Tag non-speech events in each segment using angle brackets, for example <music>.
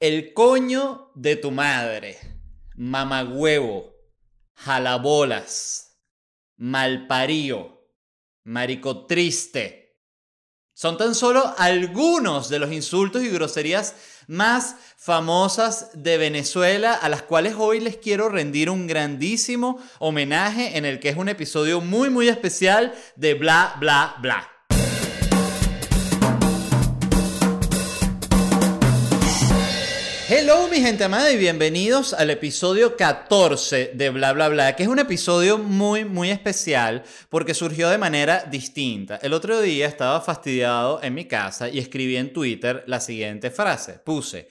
El coño de tu madre, mamagüevo, jalabolas, malparío, marico triste. Son tan solo algunos de los insultos y groserías más famosas de Venezuela a las cuales hoy les quiero rendir un grandísimo homenaje en el que es un episodio muy muy especial de Bla Bla Bla. Hello mi gente amada y bienvenidos al episodio 14 de Bla Bla Bla, que es un episodio muy muy especial porque surgió de manera distinta. El otro día estaba fastidiado en mi casa y escribí en Twitter la siguiente frase. Puse,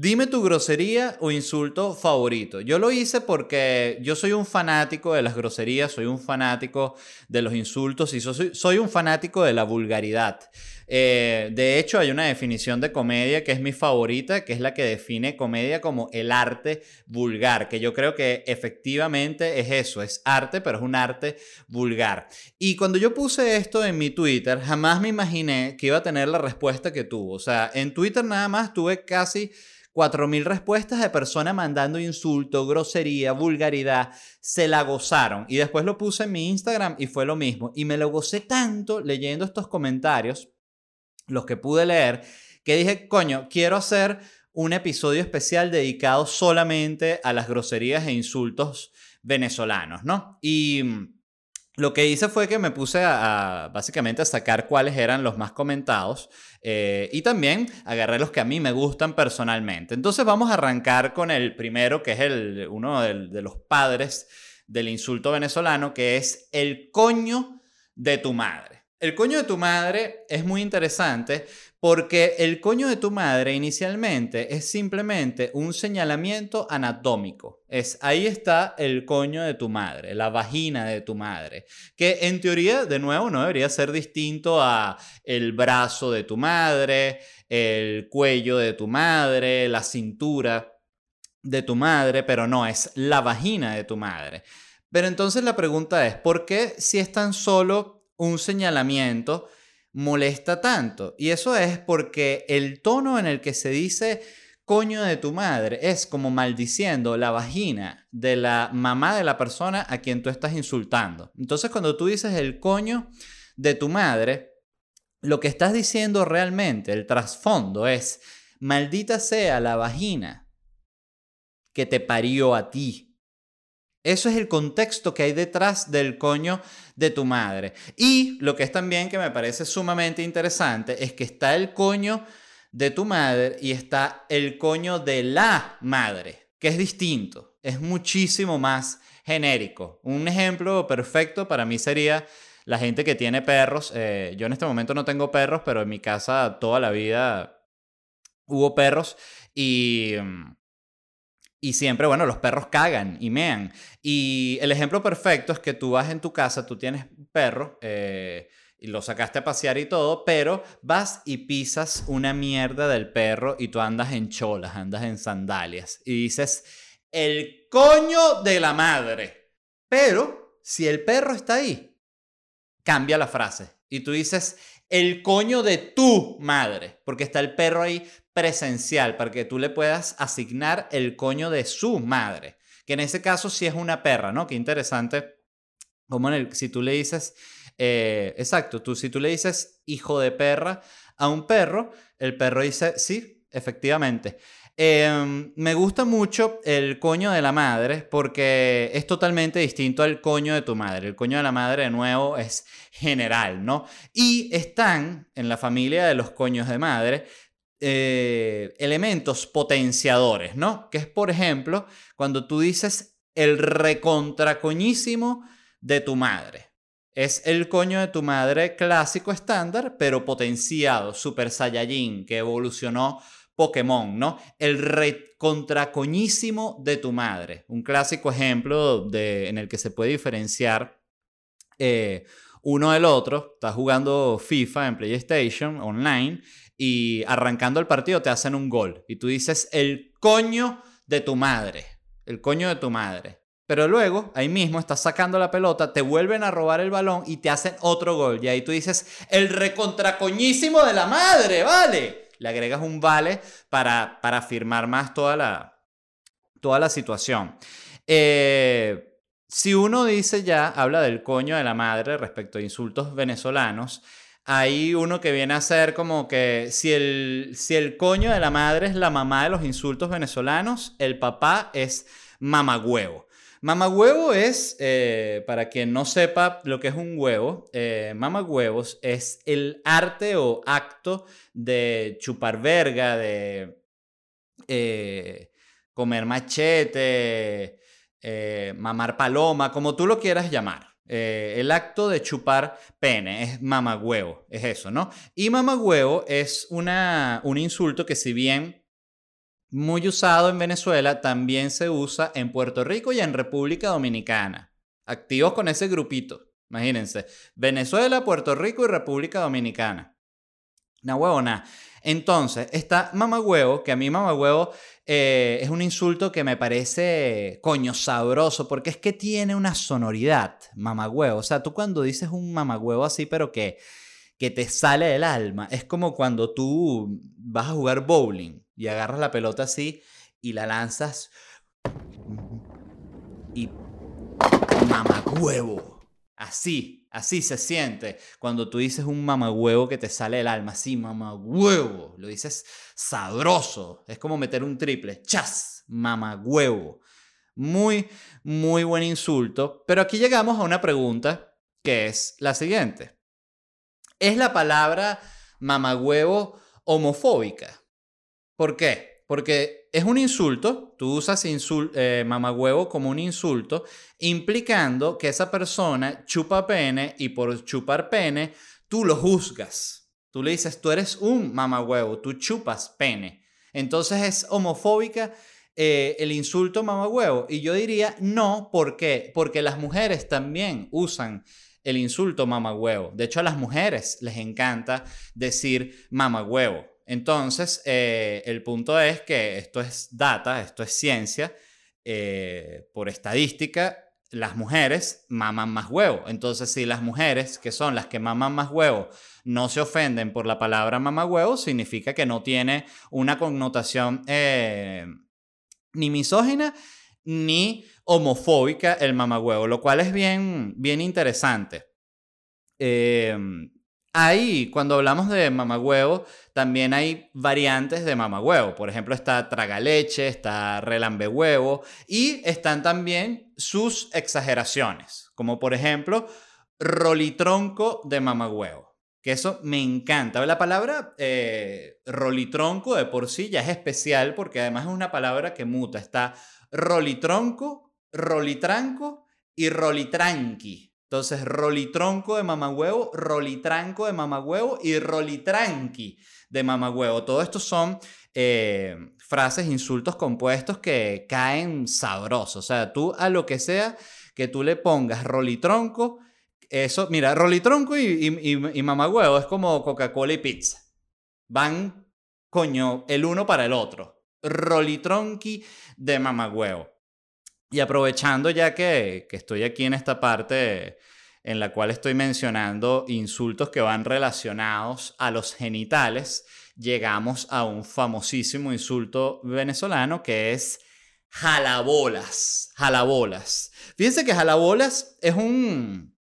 Dime tu grosería o insulto favorito. Yo lo hice porque yo soy un fanático de las groserías, soy un fanático de los insultos y soy, soy un fanático de la vulgaridad. Eh, de hecho, hay una definición de comedia que es mi favorita, que es la que define comedia como el arte vulgar, que yo creo que efectivamente es eso, es arte, pero es un arte vulgar. Y cuando yo puse esto en mi Twitter, jamás me imaginé que iba a tener la respuesta que tuvo. O sea, en Twitter nada más tuve casi 4.000 respuestas de personas mandando insulto, grosería, vulgaridad. Se la gozaron. Y después lo puse en mi Instagram y fue lo mismo. Y me lo gocé tanto leyendo estos comentarios, los que pude leer, que dije, coño, quiero hacer un episodio especial dedicado solamente a las groserías e insultos venezolanos, ¿no? Y lo que hice fue que me puse a, básicamente a sacar cuáles eran los más comentados eh, y también agarré los que a mí me gustan personalmente. Entonces vamos a arrancar con el primero, que es el, uno de los padres del insulto venezolano, que es el coño de tu madre. El coño de tu madre es muy interesante porque el coño de tu madre inicialmente es simplemente un señalamiento anatómico. Es ahí está el coño de tu madre, la vagina de tu madre, que en teoría de nuevo no debería ser distinto a el brazo de tu madre, el cuello de tu madre, la cintura de tu madre, pero no, es la vagina de tu madre. Pero entonces la pregunta es, ¿por qué si es tan solo un señalamiento molesta tanto. Y eso es porque el tono en el que se dice coño de tu madre es como maldiciendo la vagina de la mamá de la persona a quien tú estás insultando. Entonces cuando tú dices el coño de tu madre, lo que estás diciendo realmente, el trasfondo es, maldita sea la vagina que te parió a ti. Eso es el contexto que hay detrás del coño de tu madre. Y lo que es también que me parece sumamente interesante es que está el coño de tu madre y está el coño de la madre, que es distinto, es muchísimo más genérico. Un ejemplo perfecto para mí sería la gente que tiene perros. Eh, yo en este momento no tengo perros, pero en mi casa toda la vida hubo perros y mm, y siempre, bueno, los perros cagan y mean. Y el ejemplo perfecto es que tú vas en tu casa, tú tienes perro, eh, y lo sacaste a pasear y todo, pero vas y pisas una mierda del perro y tú andas en cholas, andas en sandalias. Y dices, el coño de la madre. Pero si el perro está ahí, cambia la frase. Y tú dices, el coño de tu madre, porque está el perro ahí presencial para que tú le puedas asignar el coño de su madre, que en ese caso sí es una perra, ¿no? Qué interesante, como en el, si tú le dices, eh, exacto, tú si tú le dices hijo de perra a un perro, el perro dice, sí, efectivamente. Em, me gusta mucho el coño de la madre porque es totalmente distinto al coño de tu madre. El coño de la madre, de nuevo, es general, ¿no? Y están en la familia de los coños de madre eh, elementos potenciadores, ¿no? Que es, por ejemplo, cuando tú dices el recontracoñísimo de tu madre. Es el coño de tu madre clásico estándar, pero potenciado, Super Saiyajin, que evolucionó Pokémon, ¿no? El recontracoñísimo de tu madre. Un clásico ejemplo de, en el que se puede diferenciar eh, uno del otro. Estás jugando FIFA en PlayStation online y arrancando el partido te hacen un gol y tú dices el coño de tu madre, el coño de tu madre. Pero luego, ahí mismo, estás sacando la pelota, te vuelven a robar el balón y te hacen otro gol. Y ahí tú dices, el recontracoñísimo de la madre, ¿vale? Le agregas un vale para, para afirmar más toda la, toda la situación. Eh, si uno dice ya, habla del coño de la madre respecto a insultos venezolanos, hay uno que viene a ser como que si el, si el coño de la madre es la mamá de los insultos venezolanos, el papá es mamagüevo. Mamagüevo es, eh, para quien no sepa lo que es un huevo, eh, es el arte o acto de chupar verga, de eh, comer machete, eh, mamar paloma, como tú lo quieras llamar. Eh, el acto de chupar pene es mamagüevo, es eso, ¿no? Y mamagüevo es una, un insulto que si bien muy usado en Venezuela, también se usa en Puerto Rico y en República Dominicana. Activos con ese grupito, imagínense. Venezuela, Puerto Rico y República Dominicana. Una huevona. Entonces, está mamagüevo, que a mí mamagüevo eh, es un insulto que me parece coño sabroso, porque es que tiene una sonoridad, mamagüevo. O sea, tú cuando dices un mamagüevo así, pero que, que te sale del alma, es como cuando tú vas a jugar bowling y agarras la pelota así y la lanzas y mamagüevo. Así, así se siente cuando tú dices un mamagüevo que te sale del alma. Así, mamagüevo. Lo dices sabroso. Es como meter un triple. ¡Chas! Mamagüevo. Muy, muy buen insulto. Pero aquí llegamos a una pregunta que es la siguiente. ¿Es la palabra mamagüevo homofóbica? ¿Por qué? Porque es un insulto, tú usas insul eh, mamagüevo como un insulto, implicando que esa persona chupa pene y por chupar pene tú lo juzgas. Tú le dices, tú eres un mamagüevo, tú chupas pene. Entonces es homofóbica eh, el insulto mamagüevo. Y yo diría no, ¿por qué? Porque las mujeres también usan el insulto mamagüevo. De hecho, a las mujeres les encanta decir mamagüevo. Entonces, eh, el punto es que esto es data, esto es ciencia. Eh, por estadística, las mujeres maman más huevo. Entonces, si las mujeres, que son las que maman más huevo, no se ofenden por la palabra huevo, significa que no tiene una connotación eh, ni misógina ni homofóbica el huevo, lo cual es bien, bien interesante. Ahí, cuando hablamos de mamagüevo, también hay variantes de mamagüevo. Por ejemplo, está tragaleche, está relambehuevo y están también sus exageraciones, como por ejemplo rolitronco de mamagüevo. Que eso me encanta. La palabra eh, rolitronco de por sí ya es especial porque además es una palabra que muta. Está rolitronco, rolitranco y rolitranqui. Entonces, rolitronco de mamagüevo, rolitranco de mamagüevo y rolitranqui de mamagüevo. Todo esto son eh, frases, insultos compuestos que caen sabrosos. O sea, tú a lo que sea que tú le pongas rolitronco, eso, mira, rolitronco y, y, y es como Coca-Cola y pizza. Van, coño, el uno para el otro. Rolitronqui de mamagüevo. Y aprovechando ya que, estoy aquí en esta parte en la cual estoy mencionando insultos que van relacionados a los genitales, llegamos a un famosísimo insulto venezolano que es jalabolas. Jalabolas. Fíjense que jalabolas es un,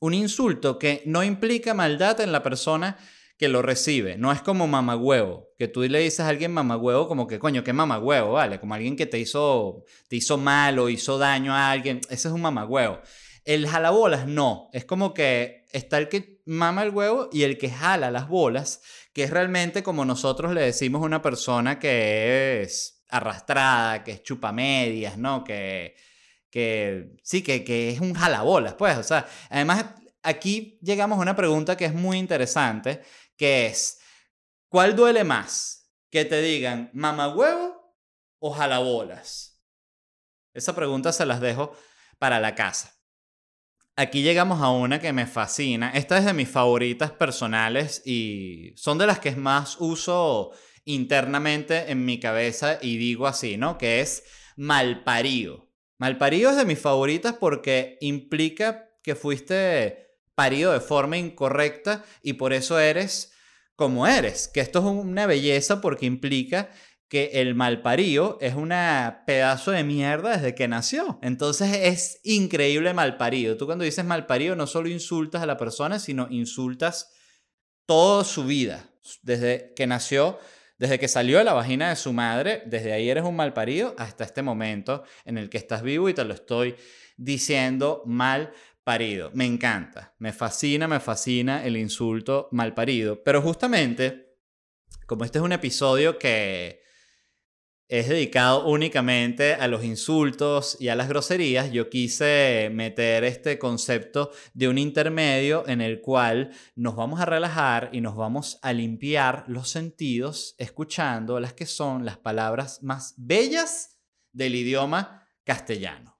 un insulto que no implica maldad en la persona que lo recibe. No es como mamagüevo, que tú le dices a alguien mamagüevo como que, coño, qué mamagüevo, ¿vale? Como alguien que te hizo, te hizo mal o hizo daño a alguien. Ese es un mamagüevo. El jalabolas no. Es como que está el que mama el huevo y el que jala las bolas, que es realmente como nosotros le decimos a una persona que es arrastrada, que es chupamedias, ¿no? Que, que sí, que, que es un jalabolas, pues. O sea, además aquí llegamos a una pregunta que es muy interesante que es, ¿cuál duele más? Que te digan mamagüevo o jalabolas. Esa pregunta se las dejo para la casa. Aquí llegamos a una que me fascina. Esta es de mis favoritas personales y son de las que más uso internamente en mi cabeza y digo así, ¿no? Que es malparido. Malparido es de mis favoritas porque implica que fuiste parido de forma incorrecta y por eso eres como eres. Que esto es una belleza porque implica que el malparío es una pedazo de mierda desde que nació. Entonces es increíble malparido. Tú cuando dices malparido no solo insultas a la persona, sino insultas toda su vida. Desde que nació, desde que salió de la vagina de su madre, desde ahí eres un malparido hasta este momento en el que estás vivo y te lo estoy diciendo mal parido. Me encanta, me fascina, me fascina el insulto mal parido. Pero justamente, como este es un episodio que es dedicado únicamente a los insultos y a las groserías, yo quise meter este concepto de un intermedio en el cual nos vamos a relajar y nos vamos a limpiar los sentidos escuchando las que son las palabras más bellas del idioma castellano.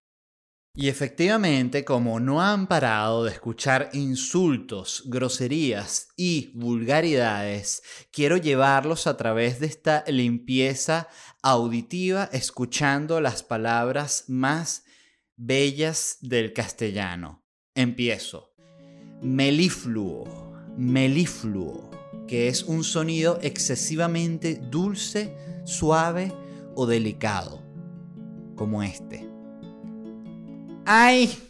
Y efectivamente, como no han parado de escuchar insultos, groserías y vulgaridades, quiero llevarlos a través de esta limpieza auditiva, escuchando las palabras más bellas del castellano. Empiezo. Melifluo, melifluo, que es un sonido excesivamente dulce, suave o delicado, como este. ¡Ay!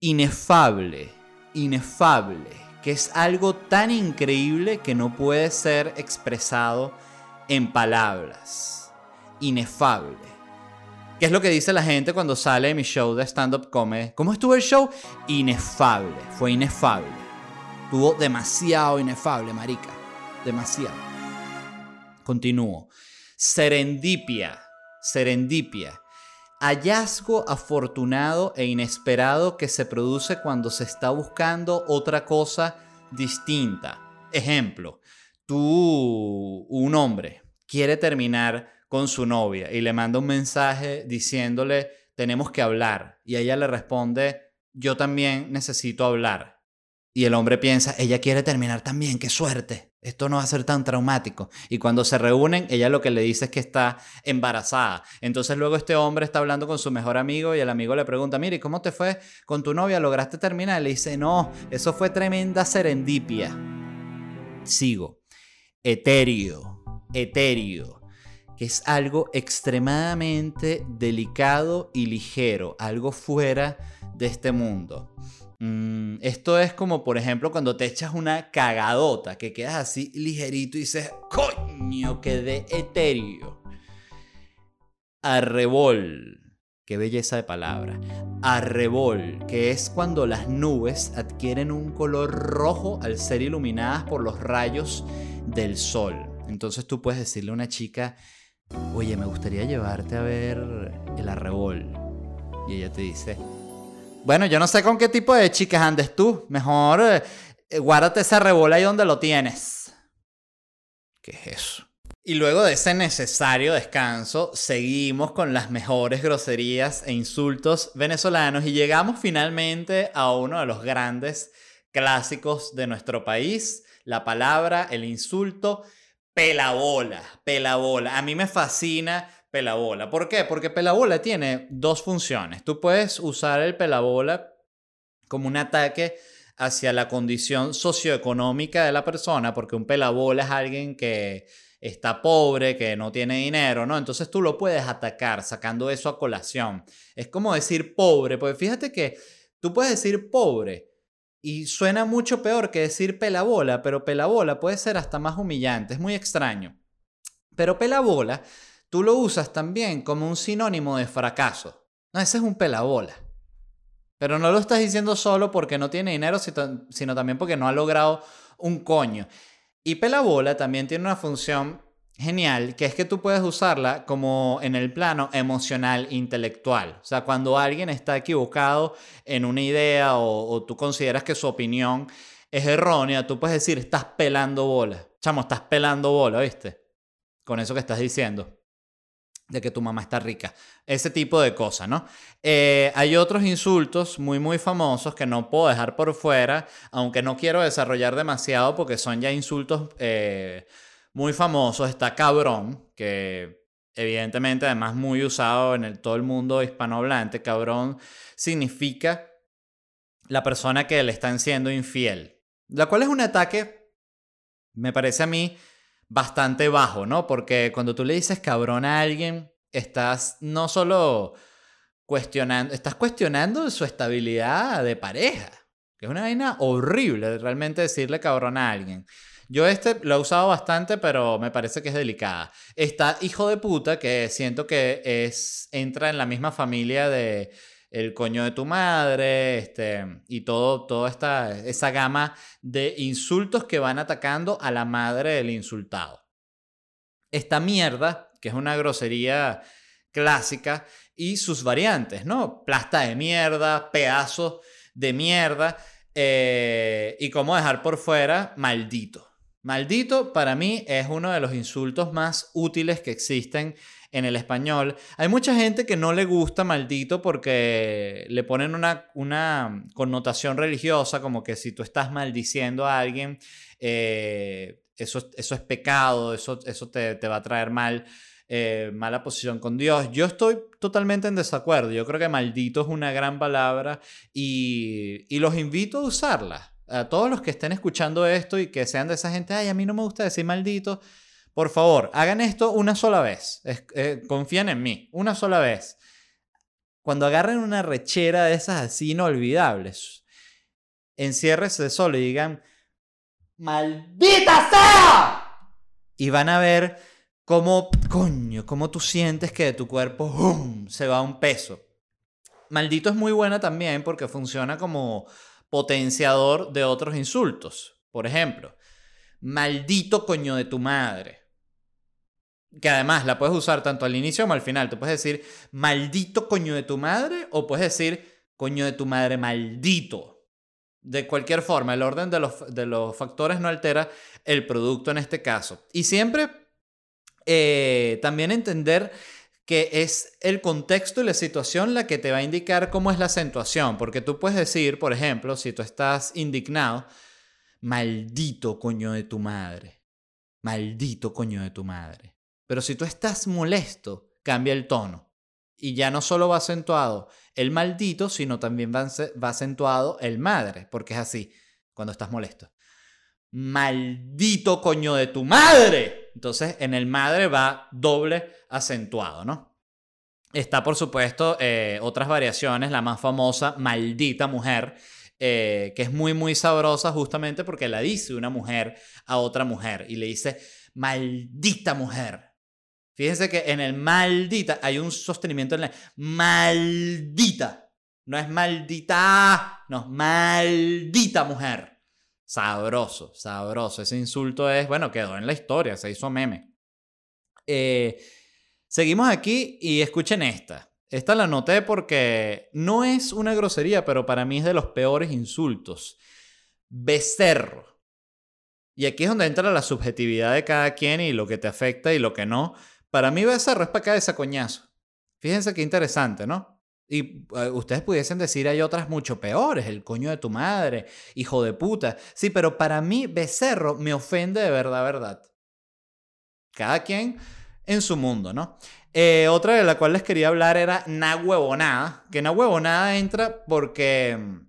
Inefable, inefable, que es algo tan increíble que no puede ser expresado en palabras. Inefable. ¿Qué es lo que dice la gente cuando sale de mi show de stand-up comedy? ¿Cómo estuvo el show? Inefable, fue inefable. Estuvo demasiado inefable, marica. Demasiado. Continúo. Serendipia, serendipia hallazgo afortunado e inesperado que se produce cuando se está buscando otra cosa distinta. Ejemplo, tú, un hombre, quiere terminar con su novia y le manda un mensaje diciéndole, tenemos que hablar. Y ella le responde, yo también necesito hablar. Y el hombre piensa, ella quiere terminar también, qué suerte. Esto no va a ser tan traumático. Y cuando se reúnen, ella lo que le dice es que está embarazada. Entonces luego este hombre está hablando con su mejor amigo y el amigo le pregunta, mire, ¿cómo te fue con tu novia? ¿Lograste terminar? Le dice, no, eso fue tremenda serendipia. Sigo. Etéreo, etéreo, que es algo extremadamente delicado y ligero, algo fuera de este mundo. Mm, esto es como, por ejemplo, cuando te echas una cagadota, que quedas así ligerito y dices, coño, quedé etéreo. Arrebol. Qué belleza de palabra. Arrebol, que es cuando las nubes adquieren un color rojo al ser iluminadas por los rayos del sol. Entonces tú puedes decirle a una chica, oye, me gustaría llevarte a ver el arrebol. Y ella te dice, bueno, yo no sé con qué tipo de chicas andes tú. Mejor eh, guárdate esa rebola ahí donde lo tienes. ¿Qué es eso? Y luego de ese necesario descanso, seguimos con las mejores groserías e insultos venezolanos y llegamos finalmente a uno de los grandes clásicos de nuestro país, la palabra, el insulto, pelabola, pelabola. A mí me fascina pelabola. ¿Por qué? Porque pelabola tiene dos funciones. Tú puedes usar el pelabola como un ataque hacia la condición socioeconómica de la persona, porque un pelabola es alguien que está pobre, que no tiene dinero, ¿no? Entonces tú lo puedes atacar sacando eso a colación. Es como decir pobre, porque fíjate que tú puedes decir pobre y suena mucho peor que decir pelabola, pero pelabola puede ser hasta más humillante, es muy extraño. Pero pelabola tú lo usas también como un sinónimo de fracaso. No, ese es un pelabola. Pero no lo estás diciendo solo porque no tiene dinero, sino también porque no ha logrado un coño. Y pelabola también tiene una función genial, que es que tú puedes usarla como en el plano emocional, intelectual. O sea, cuando alguien está equivocado en una idea o, o tú consideras que su opinión es errónea, tú puedes decir, estás pelando bola. Chamo, estás pelando bola, ¿viste? Con eso que estás diciendo de que tu mamá está rica. Ese tipo de cosas, ¿no? Eh, hay otros insultos muy, muy famosos que no puedo dejar por fuera, aunque no quiero desarrollar demasiado porque son ya insultos eh, muy famosos. Está cabrón, que evidentemente además muy usado en el, todo el mundo hispanohablante. Cabrón significa la persona que le están siendo infiel. La cual es un ataque, me parece a mí, bastante bajo, ¿no? Porque cuando tú le dices cabrón a alguien, estás no solo cuestionando, estás cuestionando su estabilidad de pareja, que es una vaina horrible realmente decirle cabrón a alguien. Yo este lo he usado bastante, pero me parece que es delicada. Está hijo de puta, que siento que es entra en la misma familia de el coño de tu madre, este, y todo, toda esta, esa gama de insultos que van atacando a la madre del insultado. Esta mierda, que es una grosería clásica, y sus variantes, ¿no? Plasta de mierda, pedazos de mierda, eh, y cómo dejar por fuera maldito. Maldito para mí es uno de los insultos más útiles que existen en el español. Hay mucha gente que no le gusta maldito porque le ponen una, connotación religiosa, como que si tú estás maldiciendo a alguien, eh, eso, eso es pecado, eso, eso te, va a traer mal. Eh, mala posición con Dios. Yo estoy totalmente en desacuerdo. Yo creo que maldito es una gran palabra y, y los invito a usarla. A todos los que estén escuchando esto y que sean de esa gente, ay, a mí no me gusta decir maldito, por favor, hagan esto una sola vez. Eh, confíen en mí, una sola vez. Cuando agarren una rechera de esas así inolvidables, enciérrese solo y digan, ¡Maldita sea! Y van a ver cómo, coño, cómo tú sientes que de tu cuerpo se va un peso. Maldito es muy buena también porque funciona como potenciador de otros insultos. Por ejemplo, maldito coño de tu madre que además la puedes usar tanto al inicio como al final. Te puedes decir maldito coño de tu madre o puedes decir coño de tu madre maldito. De cualquier forma, el orden de los, de los factores no altera el producto en este caso. Y siempre eh, también entender que es el contexto y la situación la que te va a indicar cómo es la acentuación. Porque tú puedes decir, por ejemplo, si tú estás indignado, maldito coño de tu madre. Maldito coño de tu madre. Pero si tú estás molesto, cambia el tono. Y ya no solo va acentuado el maldito, sino también va, acentuado el madre, porque es así, cuando estás molesto. Maldito coño de tu madre. Entonces en el madre va doble acentuado, ¿no? Está, por supuesto, eh, otras variaciones, la más famosa, maldita mujer, eh, que es muy, muy sabrosa justamente porque la dice una mujer a otra mujer y le dice, maldita mujer. Fíjense que en el maldita hay un sostenimiento en la maldita. No es maldita, no, maldita mujer. Sabroso, sabroso. Ese insulto es, bueno, quedó en la historia, se hizo meme. Eh, seguimos aquí y escuchen esta. Esta la noté porque no es una grosería, pero para mí es de los peores insultos. Becerro. Y aquí es donde entra la subjetividad de cada quien y lo que te afecta y lo que no. Para mí Becerro es para acá esa coñazo. Fíjense qué interesante, ¿no? Y eh, ustedes pudiesen decir hay otras mucho peores, el coño de tu madre, hijo de puta. Sí, pero para mí Becerro me ofende de verdad, verdad. Cada quien en su mundo, ¿no? Eh, otra de la cual les quería hablar era na huevonada, que na huevonada entra porque mm,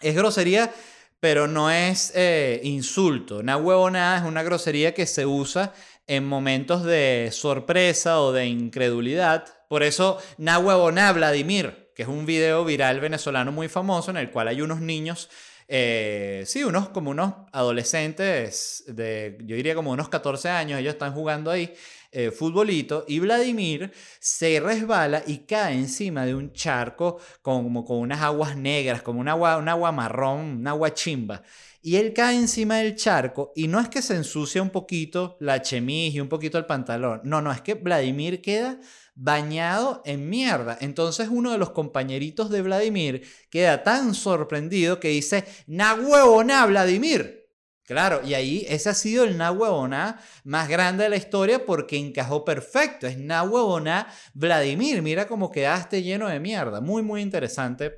es grosería, pero no es eh, insulto. Na huevonada es una grosería que se usa en momentos de sorpresa o de incredulidad. Por eso, na Vladimir, que es un video viral venezolano muy famoso en el cual hay unos niños, eh, sí, unos como unos adolescentes de, yo diría como unos 14 años, ellos están jugando ahí eh, futbolito y Vladimir se resbala y cae encima de un charco como con unas aguas negras, como un agua, un agua marrón, un agua chimba y él cae encima del charco y no es que se ensucia un poquito la chemise y un poquito el pantalón, no, no, es que Vladimir queda bañado en mierda. Entonces uno de los compañeritos de Vladimir queda tan sorprendido que dice, na huevona Vladimir. Claro, y ahí ese ha sido el na huevona más grande de la historia porque encajó perfecto. Es na huevona Vladimir. Mira cómo quedaste lleno de mierda. Muy, muy interesante.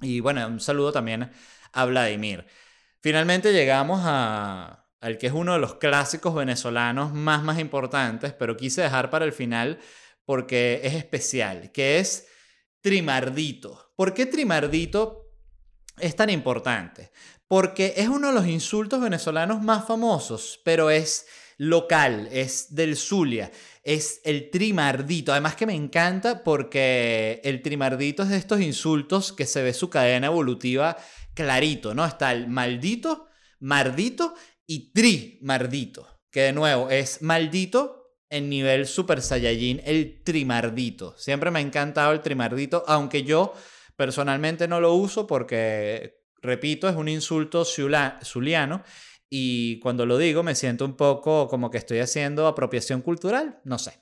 Y bueno, un saludo también a Vladimir. Finalmente llegamos a, al que es uno de los clásicos venezolanos más, más importantes, pero quise dejar para el final porque es especial, que es Trimardito. ¿Por qué Trimardito es tan importante? porque es uno de los insultos venezolanos más famosos, pero es local, es del Zulia, es el trimardito. Además que me encanta porque el trimardito es de estos insultos que se ve su cadena evolutiva clarito, ¿no? Está el maldito, mardito y trimardito, que de nuevo es maldito en nivel Super Saiyajin, el trimardito. Siempre me ha encantado el trimardito, aunque yo personalmente no lo uso porque, repito, es un insulto zuliano y cuando lo digo me siento un poco como que estoy haciendo apropiación cultural, no sé.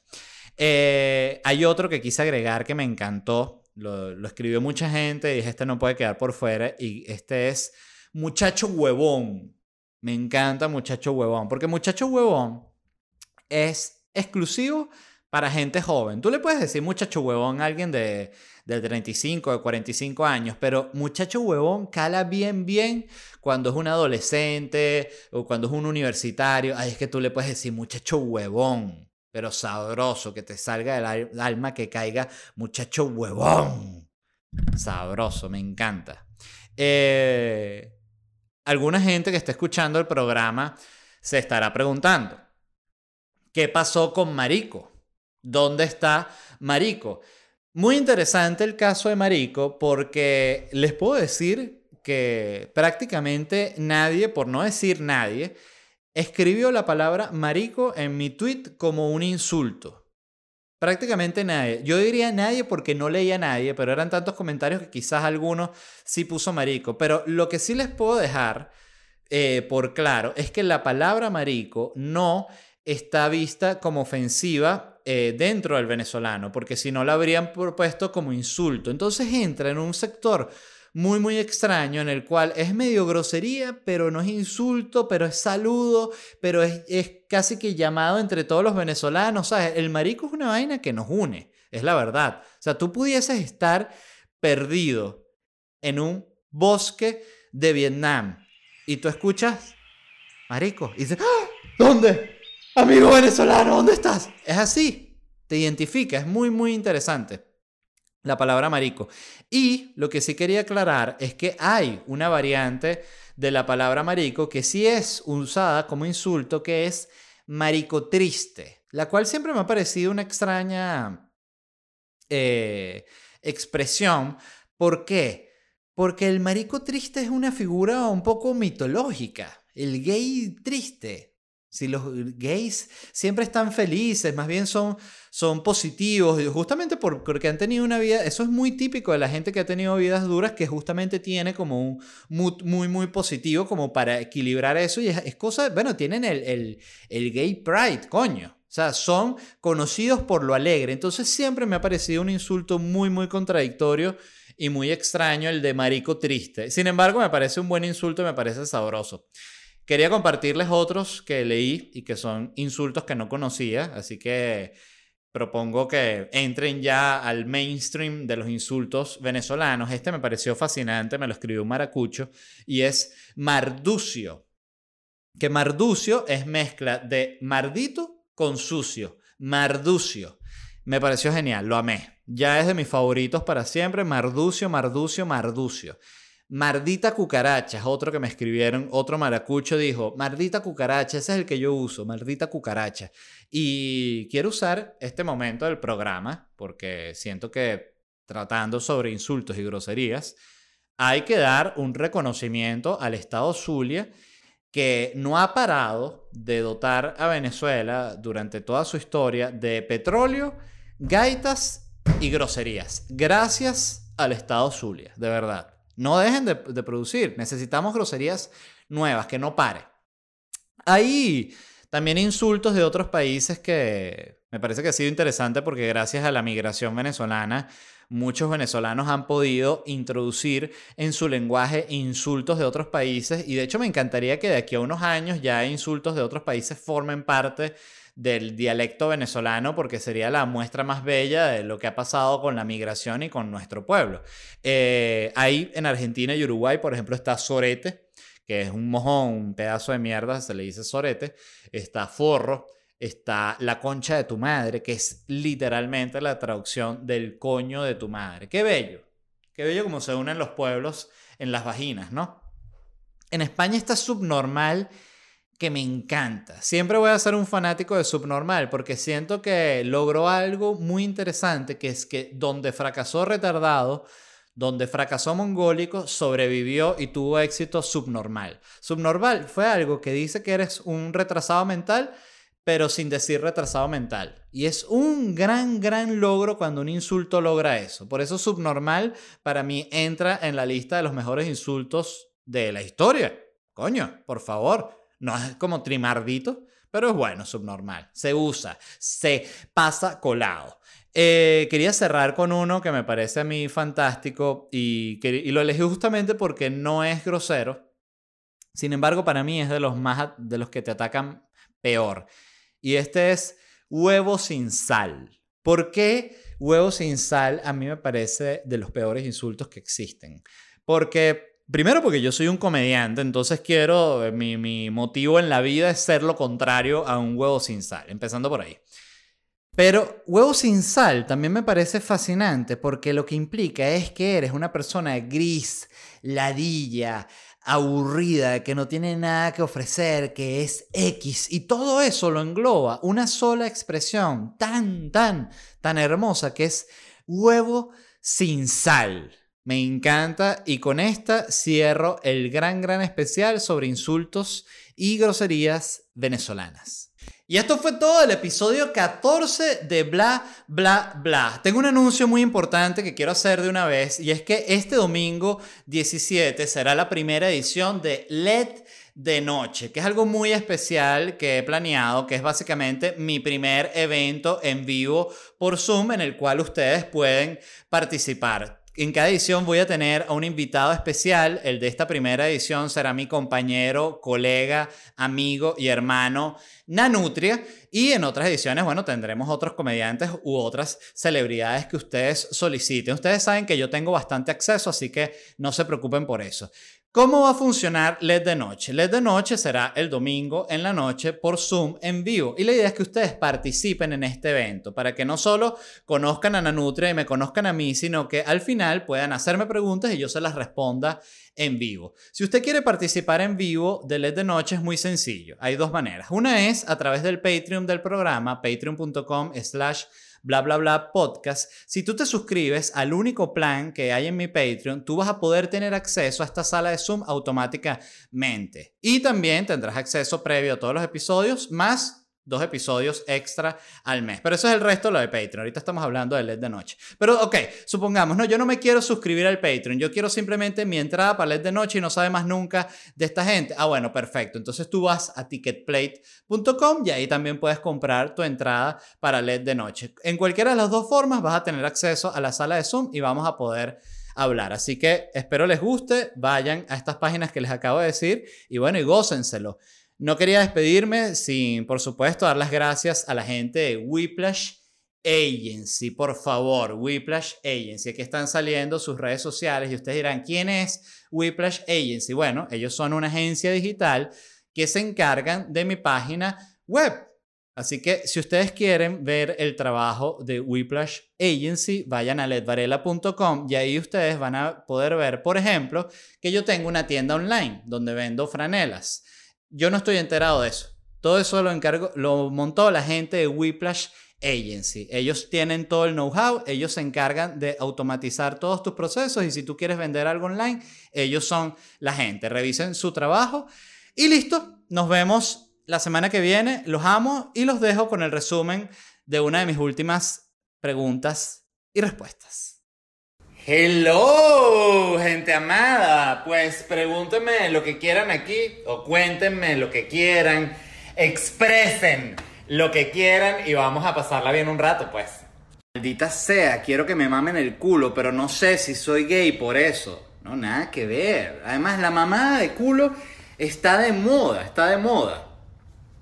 Eh, hay otro que quise agregar que me encantó, lo, escribió mucha gente y dije, este no puede quedar por fuera, y este es muchacho huevón. Me encanta muchacho huevón, porque muchacho huevón es exclusivo para gente joven. Tú le puedes decir muchacho huevón a alguien de, de 35, de 45 años, pero muchacho huevón cala bien, bien cuando es un adolescente o cuando es un universitario. Ay, es que tú le puedes decir muchacho huevón, pero sabroso, que te salga del alma, que caiga muchacho huevón. Sabroso, me encanta. Eh, alguna gente que está escuchando el programa se estará preguntando, ¿qué pasó con Marico? ¿Dónde está Marico? Muy interesante el caso de Marico porque les puedo decir que prácticamente nadie, por no decir nadie, escribió la palabra Marico en mi tweet como un insulto. Prácticamente nadie. Yo diría nadie porque no leía a nadie, pero eran tantos comentarios que quizás alguno sí puso marico. Pero lo que sí les puedo dejar eh, por claro es que la palabra marico no está vista como ofensiva eh, dentro del venezolano, porque si no la habrían propuesto como insulto. Entonces entra en un sector muy, muy extraño en el cual es medio grosería, pero no es insulto, pero es saludo, pero es, es casi que llamado entre todos los venezolanos. ¿sabes? El marico es una vaina que nos une, es la verdad. O sea, tú pudieses estar perdido en un bosque de Vietnam y tú escuchas marico y dices, ¡Ah! ¿dónde? Amigo venezolano, ¿dónde estás? Es así, te identifica, es muy, muy interesante la palabra marico. Y lo que sí quería aclarar es que hay una variante de la palabra marico que sí es usada como insulto, que es marico triste, la cual siempre me ha parecido una extraña eh, expresión. ¿Por qué? Porque el marico triste es una figura un poco mitológica, el gay triste. Si los gays siempre están felices, más bien son, son positivos, justamente porque han tenido una vida, eso es muy típico de la gente que ha tenido vidas duras, que justamente tiene como un mood muy, muy positivo como para equilibrar eso. Y es, cosa, bueno, tienen el, el, el gay pride, coño. O sea, son conocidos por lo alegre. Entonces siempre me ha parecido un insulto muy, muy contradictorio y muy extraño el de marico triste. Sin embargo, me parece un buen insulto, me parece sabroso. Quería compartirles otros que leí y que son insultos que no conocía, así que propongo que entren ya al mainstream de los insultos venezolanos. Este me pareció fascinante, me lo escribió un maracucho, y es marducio. Que marducio es mezcla de mardito con sucio. Marducio. Me pareció genial, lo amé. Ya es de mis favoritos para siempre. Marducio, marducio, marducio. Mardita cucaracha, es otro que me escribieron, otro maracucho dijo, mardita cucaracha, ese es el que yo uso, mardita cucaracha. Y quiero usar este momento del programa, porque siento que tratando sobre insultos y groserías, hay que dar un reconocimiento al Estado Zulia que no ha parado de dotar a Venezuela durante toda su historia de petróleo, gaitas y groserías. Gracias al Estado Zulia, de verdad. No dejen de, producir. Necesitamos groserías nuevas, que no pare. Hay también insultos de otros países que me parece que ha sido interesante porque gracias a la migración venezolana, muchos venezolanos han podido introducir en su lenguaje insultos de otros países y de hecho me encantaría que de aquí a unos años ya insultos de otros países formen parte del dialecto venezolano porque sería la muestra más bella de lo que ha pasado con la migración y con nuestro pueblo. Eh, ahí en Argentina y Uruguay, por ejemplo, está sorete, que es un mojón, un pedazo de mierda, se le dice sorete, está forro, está la concha de tu madre, que es literalmente la traducción del coño de tu madre. Qué bello, qué bello como se unen los pueblos en las vaginas, ¿no? En España está subnormal que me encanta. Siempre voy a ser un fanático de Subnormal porque siento que logró algo muy interesante, que es que donde fracasó Retardado, donde fracasó Mongólico, sobrevivió y tuvo éxito Subnormal. Subnormal fue algo que dice que eres un retrasado mental, pero sin decir retrasado mental. Y es un gran, gran logro cuando un insulto logra eso. Por eso Subnormal para mí entra en la lista de los mejores insultos de la historia. Coño, por favor. No es como trimardito, pero es bueno, subnormal. Se usa, se pasa colado. Eh, quería cerrar con uno que me parece a mí fantástico y, y lo elegí justamente porque no es grosero. Sin embargo, para mí es de los más de los que te atacan peor. Y este es huevo sin sal. ¿Por qué huevo sin sal a mí me parece de los peores insultos que existen? Porque Primero porque yo soy un comediante, entonces quiero, eh, mi, mi, motivo en la vida es ser lo contrario a un huevo sin sal, empezando por ahí. Pero huevo sin sal también me parece fascinante porque lo que implica es que eres una persona gris, ladilla, aburrida, que no tiene nada que ofrecer, que es X, y todo eso lo engloba una sola expresión tan, tan, tan hermosa que es huevo sin sal. Me encanta y con esta cierro el gran, gran especial sobre insultos y groserías venezolanas. Y esto fue todo el episodio 14 de Bla, Bla, Bla. Tengo un anuncio muy importante que quiero hacer de una vez y es que este domingo 17 será la primera edición de LED de noche, que es algo muy especial que he planeado, que es básicamente mi primer evento en vivo por Zoom en el cual ustedes pueden participar. En cada edición voy a tener a un invitado especial. El de esta primera edición será mi compañero, colega, amigo y hermano Nanutria. Y en otras ediciones, bueno, tendremos otros comediantes u otras celebridades que ustedes soliciten. Ustedes saben que yo tengo bastante acceso, así que no se preocupen por eso. ¿Cómo va a funcionar LED de noche? LED de noche será el domingo en la noche por Zoom en vivo. Y la idea es que ustedes participen en este evento para que no solo conozcan a Nanutria y me conozcan a mí, sino que al final puedan hacerme preguntas y yo se las responda en vivo. Si usted quiere participar en vivo de LED de noche es muy sencillo. Hay dos maneras. Una es a través del Patreon del programa, patreon.com slash bla bla bla podcast, si tú te suscribes al único plan que hay en mi Patreon, tú vas a poder tener acceso a esta sala de Zoom automáticamente. Y también tendrás acceso previo a todos los episodios, más dos episodios extra al mes. Pero eso es el resto lo de Patreon. Ahorita estamos hablando de LED de noche. Pero ok, supongamos, no, yo no me quiero suscribir al Patreon. Yo quiero simplemente mi entrada para LED de noche y no sabe más nunca de esta gente. Ah, bueno, perfecto. Entonces tú vas a ticketplate.com y ahí también puedes comprar tu entrada para LED de noche. En cualquiera de las dos formas vas a tener acceso a la sala de Zoom y vamos a poder hablar. Así que espero les guste, vayan a estas páginas que les acabo de decir y bueno, y gócenselo. No quería despedirme sin, por supuesto, dar las gracias a la gente de Whiplash Agency. Por favor, Whiplash Agency. Aquí están saliendo sus redes sociales y ustedes dirán, ¿quién es Whiplash Agency? Bueno, ellos son una agencia digital que se encargan de mi página web. Así que si ustedes quieren ver el trabajo de Whiplash Agency, vayan a ledvarela.com y ahí ustedes van a poder ver, por ejemplo, que yo tengo una tienda online donde vendo franelas. Yo no estoy enterado de eso. Todo eso lo, encargo, lo montó la gente de Whiplash Agency. Ellos tienen todo el know-how, ellos se encargan de automatizar todos tus procesos y si tú quieres vender algo online, ellos son la gente. Revisen su trabajo y listo. Nos vemos la semana que viene. Los amo y los dejo con el resumen de una de mis últimas preguntas y respuestas. Hello, gente amada. Pues pregúntenme lo que quieran aquí o cuéntenme lo que quieran. Expresen lo que quieran y vamos a pasarla bien un rato, pues. Maldita sea, quiero que me mamen el culo, pero no sé si soy gay por eso. No, nada que ver. Además, la mamada de culo está de moda, está de moda.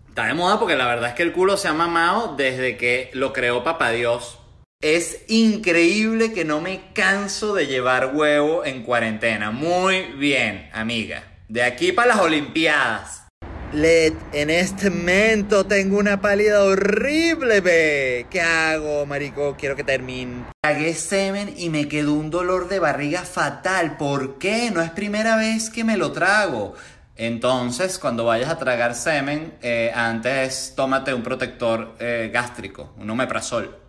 Está de moda porque la verdad es que el culo se ha mamado desde que lo creó Papá Dios es increíble que no me canso de llevar huevo en cuarentena. Muy bien, amiga. De aquí para las Olimpiadas. Led, en este momento tengo una pálida horrible, ve. ¿Qué hago, marico? Quiero que termine. Tragué semen y me quedó un dolor de barriga fatal. ¿Por qué? No es primera vez que me lo trago. Entonces, cuando vayas a tragar semen, eh, antes tómate un protector eh, gástrico, un omeprazol.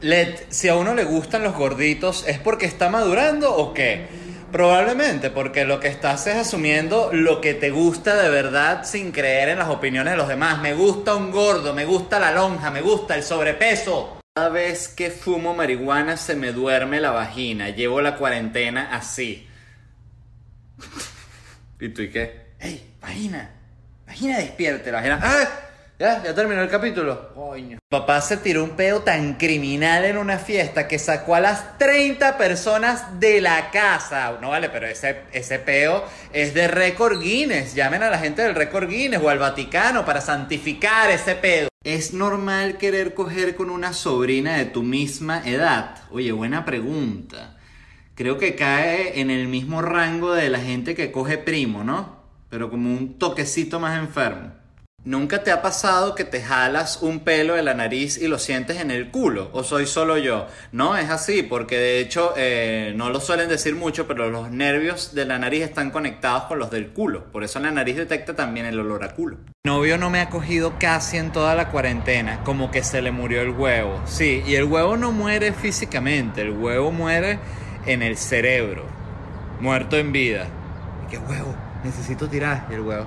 Led, si a uno le gustan los gorditos, ¿es porque está madurando o qué? Probablemente, porque lo que estás es asumiendo lo que te gusta de verdad sin creer en las opiniones de los demás. Me gusta un gordo, me gusta la lonja, me gusta el sobrepeso. Cada vez que fumo marihuana se me duerme la vagina. Llevo la cuarentena así. <laughs> ¿Y tú y qué? ¡Ey, vagina! Vagina, despierte la vagina. ¡Ah! Ya, ya terminó el capítulo. Coño. Papá se tiró un pedo tan criminal en una fiesta que sacó a las 30 personas de la casa. No vale, pero ese, ese peo es de récord Guinness. Llamen a la gente del récord Guinness o al Vaticano para santificar ese pedo. ¿Es normal querer coger con una sobrina de tu misma edad? Oye, buena pregunta. Creo que cae en el mismo rango de la gente que coge primo, ¿no? Pero como un toquecito más enfermo. ¿Nunca te ha pasado que te jalas un pelo de la nariz y lo sientes en el culo? ¿O soy solo yo? No, es así, porque de hecho eh, no lo suelen decir mucho, pero los nervios de la nariz están conectados con los del culo. Por eso la nariz detecta también el olor a culo. Novio no me ha cogido casi en toda la cuarentena, como que se le murió el huevo. Sí, y el huevo no muere físicamente, el huevo muere en el cerebro, muerto en vida. ¿Qué huevo? Necesito tirar el huevo.